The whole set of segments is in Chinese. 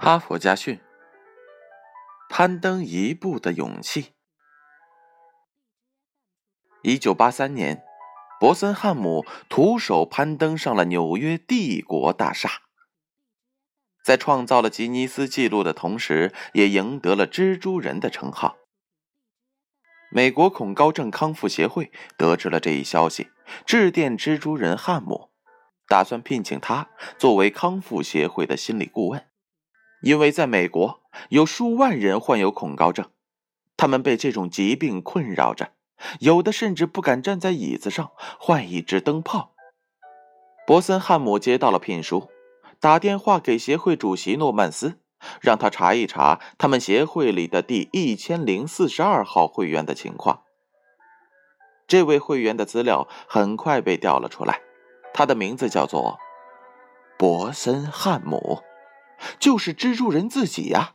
哈佛家训：攀登一步的勇气。一九八三年，伯森汉姆徒手攀登上了纽约帝国大厦，在创造了吉尼斯纪录的同时，也赢得了“蜘蛛人”的称号。美国恐高症康复协会得知了这一消息，致电蜘蛛人汉姆，打算聘请他作为康复协会的心理顾问。因为在美国有数万人患有恐高症，他们被这种疾病困扰着，有的甚至不敢站在椅子上换一只灯泡。博森汉姆接到了聘书，打电话给协会主席诺曼斯，让他查一查他们协会里的第一千零四十二号会员的情况。这位会员的资料很快被调了出来，他的名字叫做博森汉姆。就是蜘蛛人自己呀！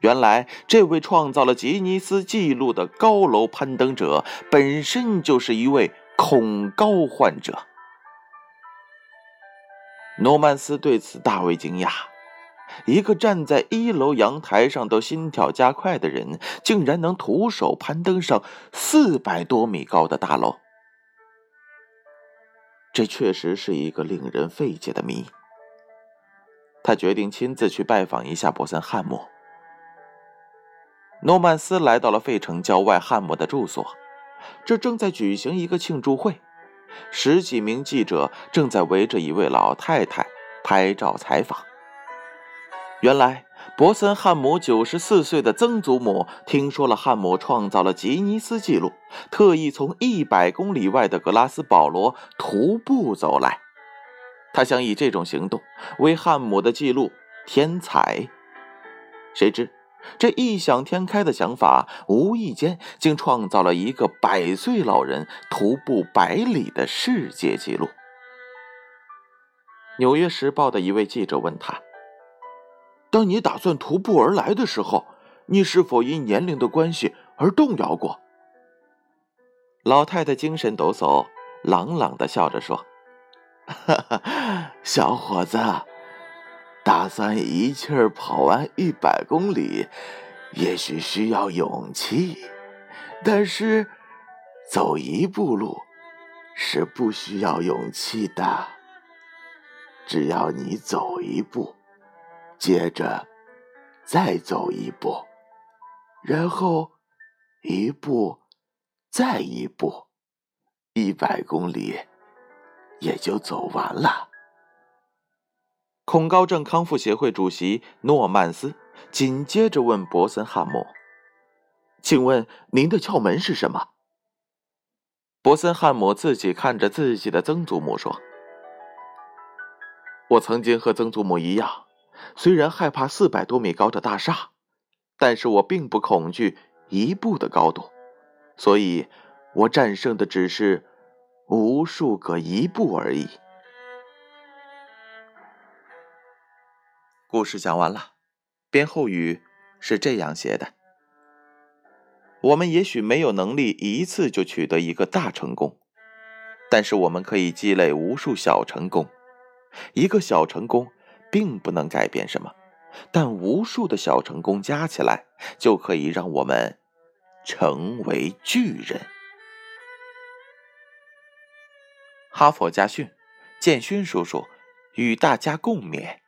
原来，这位创造了吉尼斯纪录的高楼攀登者，本身就是一位恐高患者。诺曼斯对此大为惊讶：一个站在一楼阳台上都心跳加快的人，竟然能徒手攀登上四百多米高的大楼。这确实是一个令人费解的谜。他决定亲自去拜访一下博森汉姆。诺曼斯来到了费城郊外汉姆的住所，这正在举行一个庆祝会，十几名记者正在围着一位老太太拍照采访。原来，博森汉姆九十四岁的曾祖母听说了汉姆创造了吉尼斯纪录，特意从一百公里外的格拉斯保罗徒步走来。他想以这种行动为汉姆的记录添彩，谁知这异想天开的想法，无意间竟创造了一个百岁老人徒步百里的世界纪录。《纽约时报》的一位记者问他：“当你打算徒步而来的时候，你是否因年龄的关系而动摇过？”老太太精神抖擞，朗朗的笑着说。哈哈，小伙子，打算一气儿跑完一百公里，也许需要勇气，但是走一步路是不需要勇气的。只要你走一步，接着再走一步，然后一步再一步，一百公里。也就走完了。恐高症康复协会主席诺曼斯紧接着问博森汉姆：“请问您的窍门是什么？”博森汉姆自己看着自己的曾祖母说：“我曾经和曾祖母一样，虽然害怕四百多米高的大厦，但是我并不恐惧一步的高度，所以我战胜的只是……”无数个一步而已。故事讲完了，编后语是这样写的：我们也许没有能力一次就取得一个大成功，但是我们可以积累无数小成功。一个小成功并不能改变什么，但无数的小成功加起来，就可以让我们成为巨人。哈佛家训，建勋叔叔与大家共勉。